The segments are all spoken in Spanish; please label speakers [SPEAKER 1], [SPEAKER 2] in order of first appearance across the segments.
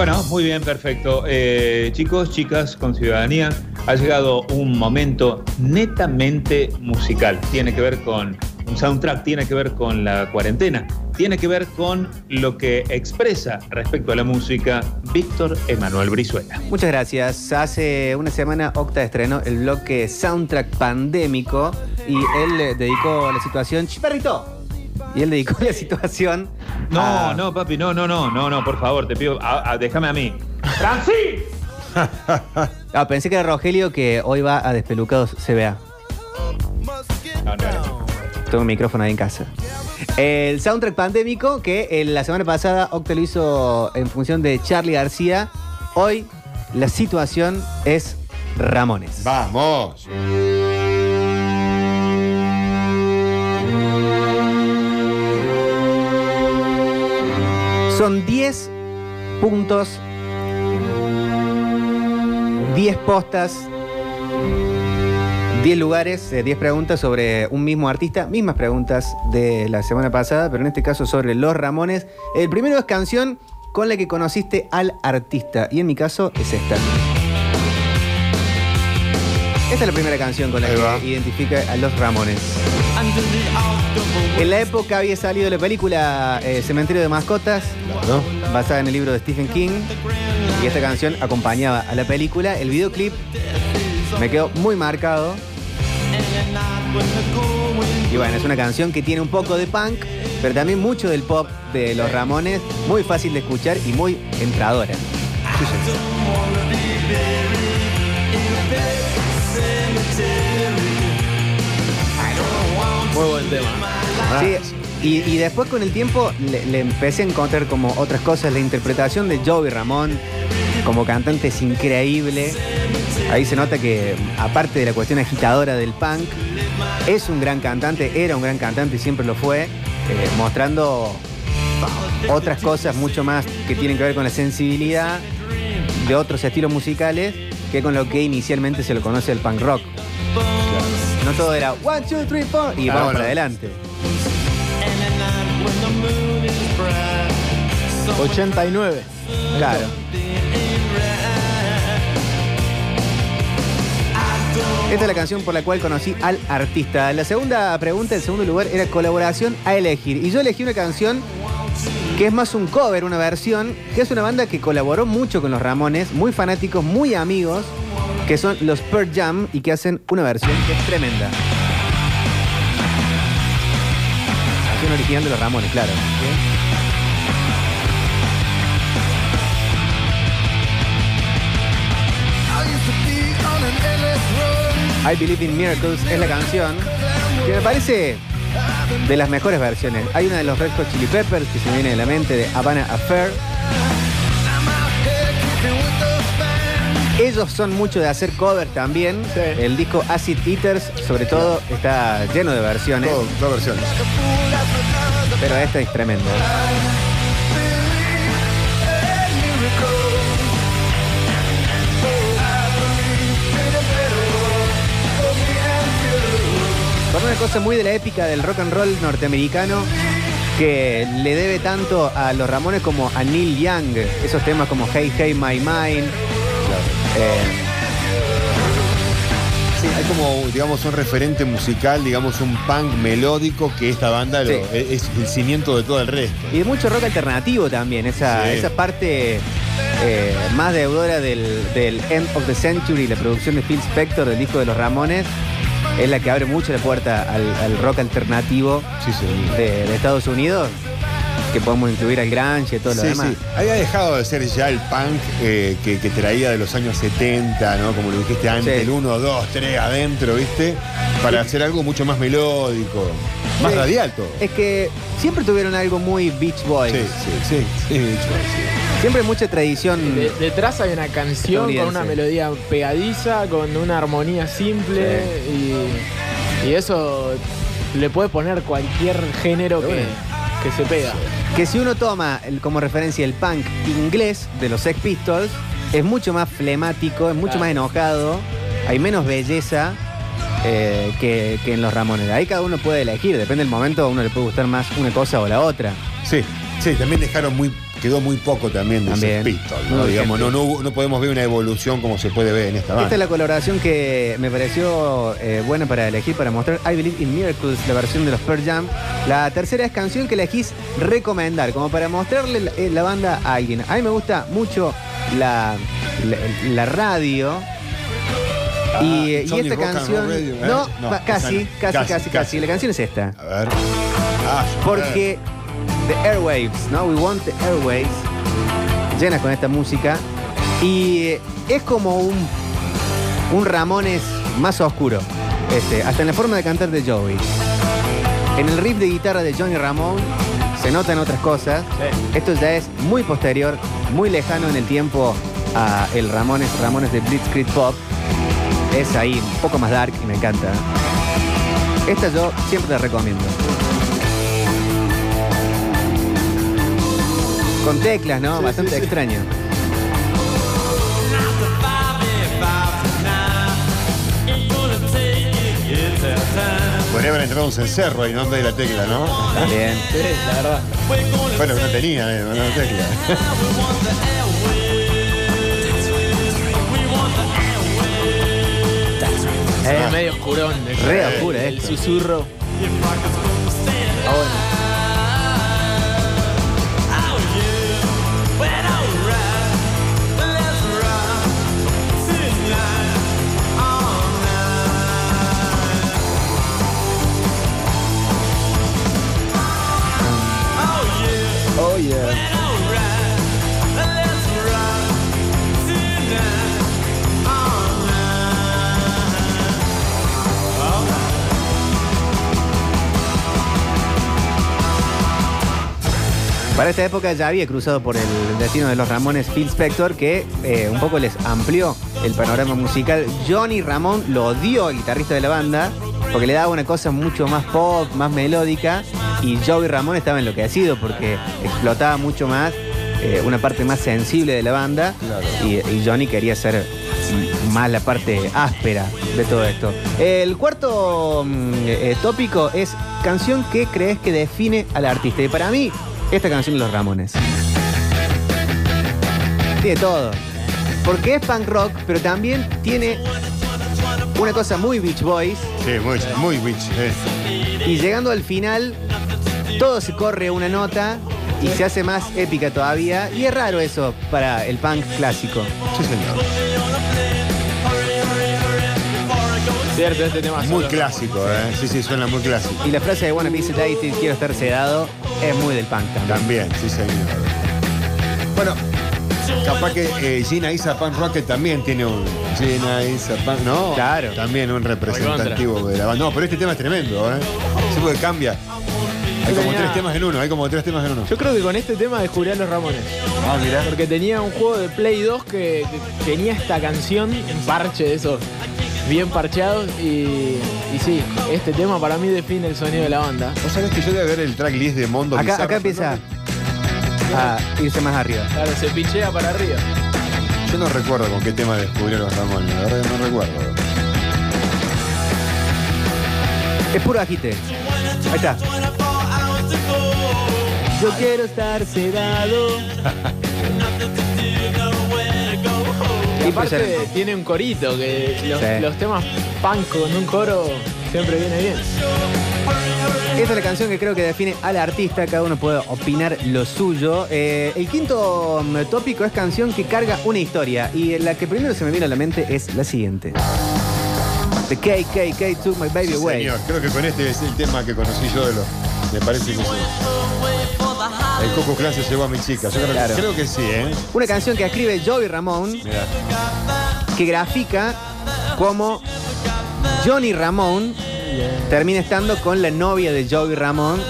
[SPEAKER 1] Bueno, muy bien, perfecto. Eh, chicos, chicas con ciudadanía, ha llegado un momento netamente musical. Tiene que ver con un soundtrack, tiene que ver con la cuarentena, tiene que ver con lo que expresa respecto a la música Víctor Emanuel Brizuela.
[SPEAKER 2] Muchas gracias. Hace una semana Octa estrenó el bloque Soundtrack Pandémico y él eh, dedicó la situación. ¡Ch, perrito! Y él dedicó la situación.
[SPEAKER 1] No,
[SPEAKER 2] a-
[SPEAKER 1] no, papi, no, no, no, no, no, por favor, te pido, a- a- déjame a mí. ¡Francis!
[SPEAKER 2] Ah, pensé que era Rogelio que hoy va a Despelucados CBA.
[SPEAKER 1] No, no, no.
[SPEAKER 2] Tengo un micrófono ahí en casa. El soundtrack pandémico que eh, la semana pasada Octa lo hizo en función de Charlie García. Hoy la situación es Ramones.
[SPEAKER 3] Vamos.
[SPEAKER 2] Son 10 puntos, 10 postas, 10 lugares, eh, 10 preguntas sobre un mismo artista, mismas preguntas de la semana pasada, pero en este caso sobre Los Ramones. El primero es canción con la que conociste al artista, y en mi caso es esta. Esta es la primera canción con la
[SPEAKER 3] Ahí va.
[SPEAKER 2] que identifica a Los Ramones. En la época había salido la película eh, Cementerio de Mascotas,
[SPEAKER 3] Claro.
[SPEAKER 2] basada en el libro de Stephen King. Y esta canción acompañaba a la película. El videoclip me quedó muy marcado. Y bueno, es una canción que tiene un poco de punk, pero también mucho del pop de los Ramones. Muy fácil de escuchar y muy entradora.
[SPEAKER 4] Muy buen tema.
[SPEAKER 2] Sí, y, después con el tiempo le, le empecé a encontrar como otras cosas. La interpretación de Joey Ramón como cantante es increíble. Ahí se nota que, aparte de la cuestión agitadora del punk, es un gran cantante, era un gran cantante y siempre lo fue, eh, mostrando otras cosas mucho más que tienen que ver con la sensibilidad de otros estilos musicales que con lo que inicialmente se lo conoce el punk rock. No todo era one, two, three, four y
[SPEAKER 3] Ah,
[SPEAKER 2] vamos
[SPEAKER 3] bueno.
[SPEAKER 2] para adelante.
[SPEAKER 4] 89.
[SPEAKER 2] Claro. Esta es la canción por la cual conocí al artista. La segunda pregunta, el segundo lugar, era colaboración a elegir. Y yo elegí una canción que es más un cover, una versión, que es una banda que colaboró mucho con los Ramones, muy fanáticos, muy amigos, que son los Pearl Jam y que hacen una versión que es tremenda. Canción original de los Ramones, claro. I Believe in Miracles es la canción que me parece de las mejores versiones. Hay una de los Red Hot Chili Peppers que se me viene de la mente de Havana Affair. Ellos son mucho de hacer cover también.
[SPEAKER 4] Sí.
[SPEAKER 2] El disco Acid Eaters, sobre todo, está lleno de versiones.
[SPEAKER 3] Todo- Dos versiones.
[SPEAKER 2] Pero esta es tremenda. Con una cosa muy de la épica del rock and roll norteamericano que le debe tanto a los Ramones como a Neil Young. Esos temas como Hey Hey My Mind. Eh,
[SPEAKER 3] Sí, hay como, digamos, un referente musical, digamos, un punk melódico que esta banda lo-
[SPEAKER 2] Sí.
[SPEAKER 3] es el cimiento de todo el resto.
[SPEAKER 2] Y de mucho rock alternativo también, esa,
[SPEAKER 3] Sí.
[SPEAKER 2] esa parte eh, más deudora del, del End of the Century, la producción de Phil Spector del disco de los Ramones, es la que abre mucho la puerta al, al rock alternativo de, de Estados Unidos, que podemos incluir al grunge y todo lo
[SPEAKER 3] Sí,
[SPEAKER 2] demás.
[SPEAKER 3] sí. Había dejado de ser ya el punk eh, que, que traía de los años 70, ¿no? Como lo dijiste antes,
[SPEAKER 2] Sí.
[SPEAKER 3] el 1, 2, 3 adentro, ¿viste? Para hacer algo mucho más melódico, más
[SPEAKER 2] Sí.
[SPEAKER 3] radial todo.
[SPEAKER 2] Es que siempre tuvieron algo muy Beach Boys.
[SPEAKER 3] Sí, sí, sí, hecho, sí.
[SPEAKER 2] Siempre mucha tradición.
[SPEAKER 4] De- detrás hay una canción con una melodía pegadiza, con una armonía simple y, y eso le puede poner cualquier género que, que se pega.
[SPEAKER 2] Que si uno toma el- como referencia el punk inglés de los Sex Pistols, es mucho más flemático, es mucho
[SPEAKER 4] Claro.
[SPEAKER 2] más enojado, hay menos belleza eh, que, que en los Ramones. Ahí cada uno puede elegir, depende del momento, a uno le puede gustar más una cosa o la otra.
[SPEAKER 3] Sí. Sí, también dejaron muy, quedó muy poco también de
[SPEAKER 2] También.
[SPEAKER 3] Pistols, ¿no? Digamos, no, no, no podemos ver una evolución como se puede ver en esta banda.
[SPEAKER 2] Esta es la colaboración que me pareció eh, buena para elegir, para mostrar I Believe in Miracles, la versión de los Pearl Jam. La tercera es canción que elegís recomendar, como para mostrarle la, eh, la banda a alguien. A mí me gusta mucho la, la, la radio. y,
[SPEAKER 3] Ah,
[SPEAKER 2] y
[SPEAKER 3] Sony
[SPEAKER 2] esta
[SPEAKER 3] Rock and
[SPEAKER 2] canción.
[SPEAKER 3] Radio, ¿eh?
[SPEAKER 2] No,
[SPEAKER 3] No,
[SPEAKER 2] casi, casi,
[SPEAKER 3] Casi,
[SPEAKER 2] casi, casi. La canción es esta.
[SPEAKER 3] A ver. Ah,
[SPEAKER 2] Porque The Airwaves, ¿no? We Want the Airwaves, llena con esta música. Y eh, es como un, un Ramones más oscuro. Este, hasta en la forma de cantar de Joey. En el riff de guitarra de Johnny Ramón se notan otras cosas. Esto ya es muy posterior, muy lejano en el tiempo a el Ramones, Ramones de Blitzkrieg Pop. Es ahí un poco más dark y me encanta. Esta yo siempre la recomiendo. Con teclas, ¿no? Bastante extraño.
[SPEAKER 3] Podría haber entrado un cencerro ahí, ¿no? De la tecla, ¿no?
[SPEAKER 2] Bien.
[SPEAKER 4] Sí, la verdad.
[SPEAKER 3] Bueno, no tenía, eh, no tecla.
[SPEAKER 4] Es medio oscurón.
[SPEAKER 2] Re oscura
[SPEAKER 4] El susurro. Ah, bueno.
[SPEAKER 2] Para esta época ya había cruzado por el destino de los Ramones Phil Spector, que eh, un poco les amplió el panorama musical. Johnny Ramón lo odió al guitarrista de la banda, porque le daba una cosa mucho más pop, más melódica, y Joey Ramón estaba enloquecido porque explotaba mucho más, eh, una parte más sensible de la banda,
[SPEAKER 3] Claro.
[SPEAKER 2] y, y Johnny quería ser más la parte áspera de todo esto. El cuarto mm, eh, tópico es canción que crees que define al artista. Y para mí, esta canción de los Ramones. Tiene todo. Porque es punk rock, pero también tiene una cosa muy Beach Boys.
[SPEAKER 3] Sí, muy, muy eh.
[SPEAKER 2] Y llegando al final, todo se corre una nota y se hace más épica todavía. Y es raro eso para el punk clásico.
[SPEAKER 3] Sí, señor.
[SPEAKER 4] Cierto, este tema
[SPEAKER 3] Muy
[SPEAKER 4] solo.
[SPEAKER 3] clásico, ¿eh? Sí, sí, suena muy clásico.
[SPEAKER 2] Y la frase de Wanna Be Sedated, quiero estar sedado, es muy del punk también.
[SPEAKER 3] También, sí, señor. Bueno, capaz que eh, Gina Isa Punk Rocket también tiene un. Gina Isa Punk. No,
[SPEAKER 2] Claro.
[SPEAKER 3] También un representativo de la banda. No, pero este tema es tremendo, ¿eh? Sí, porque cambia. Hay como
[SPEAKER 4] tenía-
[SPEAKER 3] tres temas en uno, hay como tres temas en uno.
[SPEAKER 4] Yo creo que con este tema descubrí a los Ramones.
[SPEAKER 3] Ah, mirá.
[SPEAKER 4] Porque tenía un juego de Play 2 que, que tenía esta canción, un parche de esos bien parcheados. Y, y sí, este tema para mí define el sonido de la banda.
[SPEAKER 3] ¿Vos sabés que yo debe ver el tracklist de Mondo
[SPEAKER 2] Acá,
[SPEAKER 3] Bizarro?
[SPEAKER 2] acá empieza a irse más arriba.
[SPEAKER 4] Claro, se pichea para arriba.
[SPEAKER 3] Yo no recuerdo con qué tema descubrieron los Ramones, la verdad que no recuerdo.
[SPEAKER 2] Es puro agite. Ahí está. Yo quiero estar sedado.
[SPEAKER 4] Y aparte tiene un corito, que los,
[SPEAKER 2] Sí.
[SPEAKER 4] los temas punk con un coro siempre viene bien.
[SPEAKER 2] Esta es la canción que creo que define al artista, cada uno puede opinar lo suyo. Eh, el quinto mm, tópico es canción que carga una historia y la que primero se me viene a la mente es la siguiente. The KKK Took My Baby Away.
[SPEAKER 3] Señor, creo que con este es el tema que conocí yo de los. Me parece que sí. El Coco Clan se llevó a mi chica. Yo creo,
[SPEAKER 2] Claro.
[SPEAKER 3] creo que sí, ¿eh?
[SPEAKER 2] Una canción que escribe Joey Ramón
[SPEAKER 3] Mirá.
[SPEAKER 2] que grafica cómo Johnny Ramón termina estando con la novia de Joey Ramón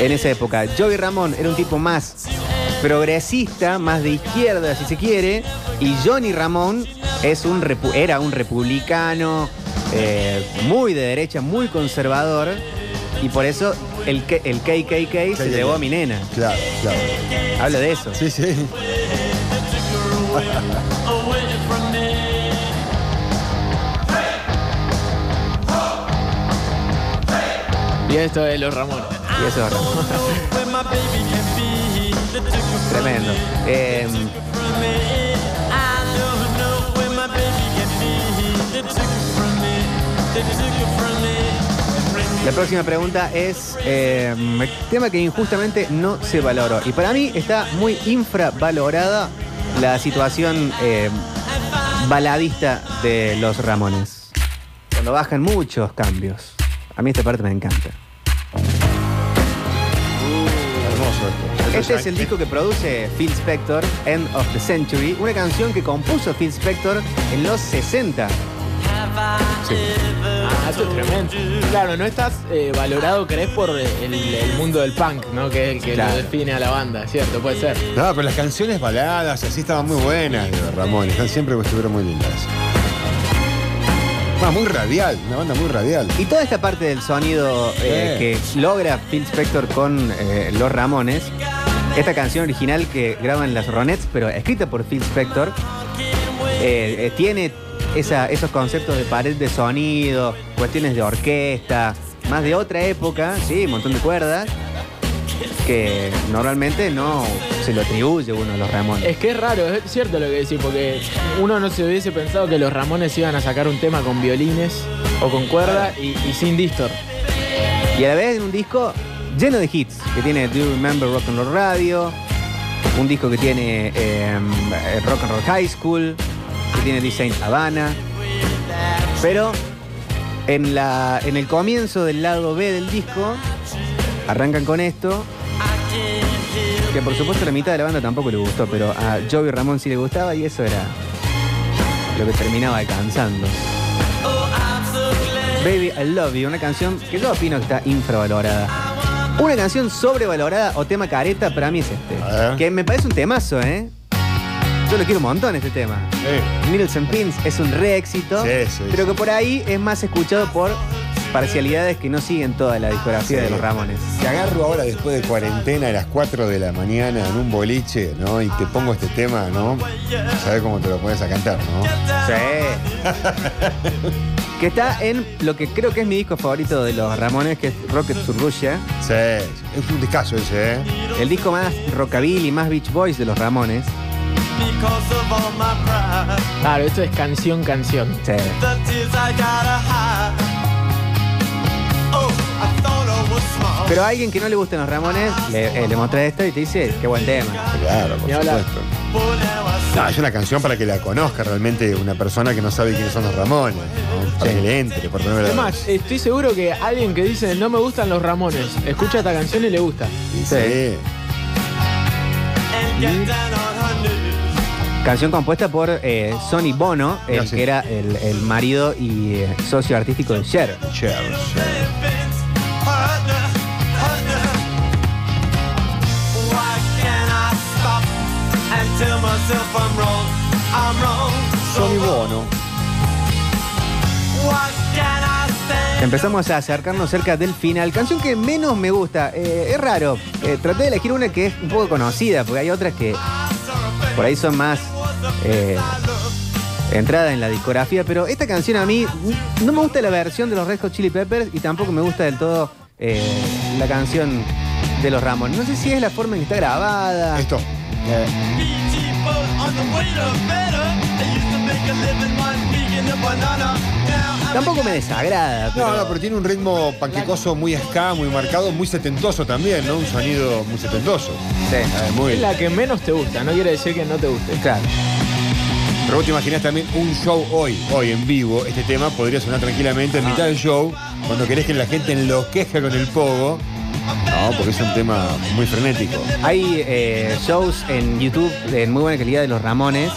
[SPEAKER 2] en esa época. Joey Ramón era un tipo más progresista, más de izquierda, si se quiere, y Johnny Ramón es un repu- era un republicano eh, muy de derecha, muy conservador, y por eso el, K- el KKK se
[SPEAKER 3] KKK.
[SPEAKER 2] llevó a mi nena.
[SPEAKER 3] Claro, claro.
[SPEAKER 2] Habla de eso.
[SPEAKER 3] Sí, sí.
[SPEAKER 4] Y esto es los Ramones.
[SPEAKER 2] Y eso es. Tremendo. Eh, la próxima pregunta es eh, tema que injustamente no se valoró. Y para mí está muy infravalorada la situación eh, baladista de los Ramones. Cuando bajan muchos cambios. A mí esta parte me encanta.
[SPEAKER 3] Hermoso esto.
[SPEAKER 2] Este es el disco que produce Phil Spector, End of the Century, una canción que compuso Phil Spector en los 60.
[SPEAKER 4] Ah, eso es tremendo. Claro, no estás eh, valorado, crees, por el, el mundo del punk, ¿no? Que es el que
[SPEAKER 2] Claro.
[SPEAKER 4] lo define a la banda, ¿cierto? Puede ser.
[SPEAKER 3] No, pero las canciones baladas así estaban muy buenas de Ramón. Están siempre estuvieron muy lindas. Ah, muy radial, una banda muy radial.
[SPEAKER 2] Y toda esta parte del sonido eh, que logra Phil Spector con eh, los Ramones, esta canción original que graban las Ronettes, pero escrita por Phil Spector, eh, eh, tiene esa- esos conceptos de pared de sonido, cuestiones de orquesta, más de otra época, sí, un montón de cuerdas, que normalmente no se lo atribuye uno a los Ramones.
[SPEAKER 4] Es que es raro, es cierto lo que decís, porque uno no se hubiese pensado que los Ramones iban a sacar un tema con violines o con cuerda y, y sin distor.
[SPEAKER 2] Y a la vez en un disco lleno de hits, que tiene Do You Remember Rock and Roll Radio, un disco que tiene eh, Rock and Roll High School, que tiene This Ain't Havana. Pero en, la, en el comienzo del lado B del disco, arrancan con esto, que por supuesto la mitad de la banda tampoco le gustó, pero a Joey Ramón sí le gustaba y eso era lo que terminaba alcanzando. Baby I Love You, una canción que yo opino que está infravalorada. Una canción sobrevalorada o tema careta para mí es este. Que me parece un temazo, ¿eh? Yo lo quiero un montón este tema.
[SPEAKER 3] Sí.
[SPEAKER 2] Pins es un re éxito,
[SPEAKER 3] Sí, sí,
[SPEAKER 2] pero que por ahí es más escuchado por parcialidades que no siguen toda la discografía de los Ramones.
[SPEAKER 3] Te agarro ahora después de cuarentena a las 4 de la mañana en un boliche, ¿no? Y te pongo este tema, ¿no? Sabes cómo te lo pones a cantar, ¿no?
[SPEAKER 2] Sí. que está en lo que creo que es mi disco favorito de los Ramones, que es Rocket to Russia.
[SPEAKER 3] Sí, es un discazo ese, ¿eh?
[SPEAKER 2] El disco más rockabilly, más Beach Boys de los Ramones.
[SPEAKER 4] Claro, esto es canción, canción.
[SPEAKER 2] Sí. Pero a alguien que no le gustan los Ramones, le, eh, le mostré esto y te dice, qué buen tema.
[SPEAKER 3] Claro, por
[SPEAKER 4] Ni hablar.
[SPEAKER 3] supuesto. No, es una canción para que la conozca realmente una persona que no sabe quiénes son los Ramones, ¿no? Para
[SPEAKER 2] Sí.
[SPEAKER 3] que le entre por primera
[SPEAKER 4] Es más, estoy seguro que alguien que dice no me gustan los Ramones, escucha esta canción y le gusta.
[SPEAKER 3] Sí,
[SPEAKER 2] Sí.
[SPEAKER 3] sí.
[SPEAKER 2] Canción compuesta por eh, Sonny Bono, el que era el, el marido y eh, socio artístico de Cher.
[SPEAKER 3] Cher. Sonny Bono.
[SPEAKER 2] Empezamos a acercarnos cerca del final. Canción que menos me gusta. Eh, es raro. Traté de elegir una que es un poco conocida, porque hay otras que por ahí son más eh, entrada en la discografía. Pero esta canción a mí no me gusta la versión de los Red Hot Chili Peppers y tampoco me gusta del todo eh, la canción de los Ramones. No sé si es la forma en que está grabada.
[SPEAKER 3] Esto.
[SPEAKER 2] Eh, tampoco me desagrada. Pero...
[SPEAKER 3] No, no, pero tiene un ritmo panquecoso muy ska, muy marcado, muy setentoso también, ¿no? Un sonido muy setentoso.
[SPEAKER 2] Sí,
[SPEAKER 3] Eh, muy
[SPEAKER 4] Es la que menos te gusta, no quiere decir que no te guste.
[SPEAKER 2] claro.
[SPEAKER 3] Pero vos te imaginás también un show hoy, hoy en vivo, este tema podría sonar tranquilamente en mitad del show, cuando querés que la gente enloquezca con el pogo. No, porque es un tema muy frenético.
[SPEAKER 2] Hay eh, shows en YouTube de muy buena calidad de los Ramones,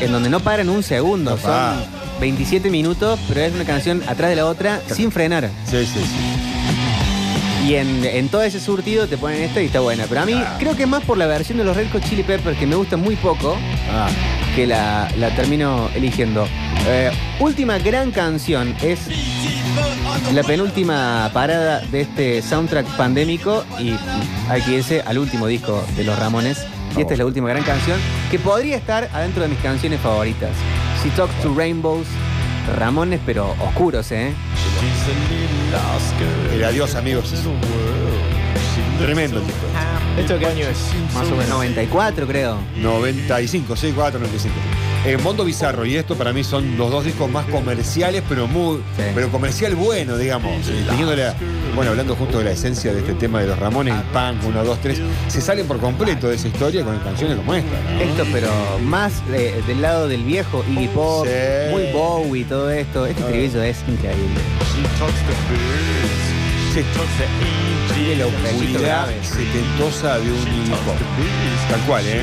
[SPEAKER 2] en donde no paran un segundo.
[SPEAKER 3] Papá.
[SPEAKER 2] Son 27 minutos, pero es una canción atrás de la otra sin frenar.
[SPEAKER 3] Sí, sí, sí.
[SPEAKER 2] Y en, en todo ese surtido te ponen esta y está buena. Pero a mí
[SPEAKER 3] Ah.
[SPEAKER 2] creo que más por la versión de los Red Hot Chili Peppers, que me gusta muy poco,
[SPEAKER 3] Ah,
[SPEAKER 2] que la, la termino eligiendo. Eh, última gran canción es la penúltima parada de este soundtrack pandémico y hay que irse al último disco de los Ramones. Y esta es la última gran canción que podría estar adentro de mis canciones favoritas. She Talks to Rainbows, Ramones, pero oscuros, ¿eh?
[SPEAKER 3] el adiós, amigos. Tremendo el disco.
[SPEAKER 4] ¿Esto qué año es? Más o menos.
[SPEAKER 2] 94, creo.
[SPEAKER 3] 95, 64, 95. Eh, Mondo Bizarro y esto para mí son los dos discos más comerciales, pero muy,
[SPEAKER 2] Sí.
[SPEAKER 3] pero comercial bueno, digamos. Eh, teniendo la- bueno, hablando justo de la esencia de este tema de los Ramones, el punk, 1, 2, 3, se salen por completo de esa historia con canciones como esta. ¿no?
[SPEAKER 2] Esto, pero más del lado del viejo Iggy Pop,
[SPEAKER 3] Sí.
[SPEAKER 2] muy Bowie, todo esto. Este estribillo es increíble.
[SPEAKER 3] Sí. Tiene la oscuridad setentosa de un Pop. Tal cual, ¿eh?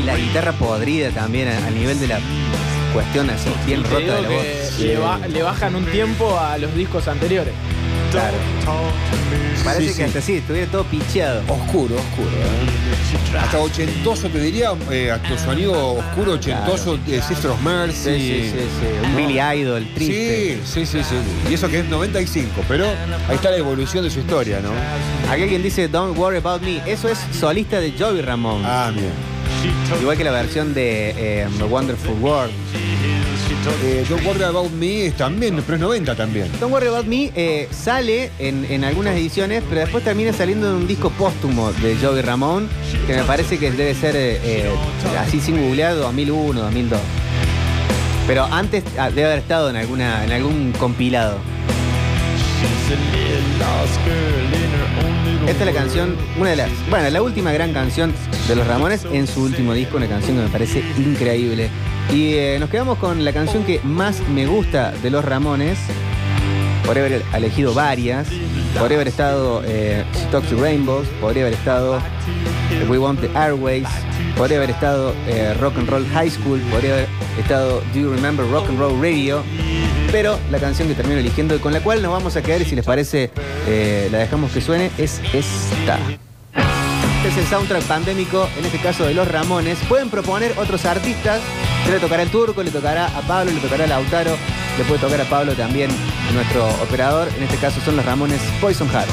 [SPEAKER 2] Y la guitarra podrida también a- al nivel de la cuestión así, bien rota de la voz.
[SPEAKER 4] le, ba- le bajan un tiempo a los discos anteriores.
[SPEAKER 2] Claro. Parece
[SPEAKER 3] Sí,
[SPEAKER 2] que
[SPEAKER 3] sí.
[SPEAKER 2] hasta sí, estuviera todo picheado.
[SPEAKER 3] Oscuro, oscuro. ¿eh? Hasta ochentoso, te diría, eh, acto sonido oscuro, ochentoso, eh, Sister of Mercy.
[SPEAKER 2] Sí, sí, sí, sí. Un
[SPEAKER 3] No.
[SPEAKER 2] Billy Idol triste.
[SPEAKER 3] Sí, sí, sí, sí. Y eso que es 95, pero ahí está la evolución de su historia, ¿no?
[SPEAKER 2] Aquí alguien dice Don't Worry About Me. Eso es solista de Joey Ramón.
[SPEAKER 3] Ah, bien.
[SPEAKER 2] Igual que la versión de eh, The Wonderful World.
[SPEAKER 3] Eh, Don't Worry About Me es también, pero es 90 también.
[SPEAKER 2] Don't Worry About Me eh, sale en, en algunas ediciones, pero después termina saliendo en un disco póstumo de Joey Ramón, que me parece que debe ser eh, eh, así sin googlear 2001, 2002. Pero antes ah, debe haber estado en, alguna, en algún compilado. Esta es la canción, una de las, bueno, la última gran canción de los Ramones en su último disco, una canción que me parece increíble. Y eh, nos quedamos con la canción que más me gusta de los Ramones. Podría haber elegido varias. Podría haber estado eh, Toxic Rainbows. Podría haber estado eh, We Want the Airways. Podría haber estado eh, Rock and Roll High School. Podría haber estado Do You Remember Rock and Roll Radio. Pero la canción que termino eligiendo y con la cual nos vamos a quedar, y si les parece, eh, la dejamos que suene, es esta. Este es el soundtrack pandémico, en este caso de los Ramones. Pueden proponer otros artistas. Le tocará el turco, le tocará a Pablo, le tocará a Lautaro, le puede tocar a Pablo también, nuestro operador. En este caso son los Ramones Poison Heart.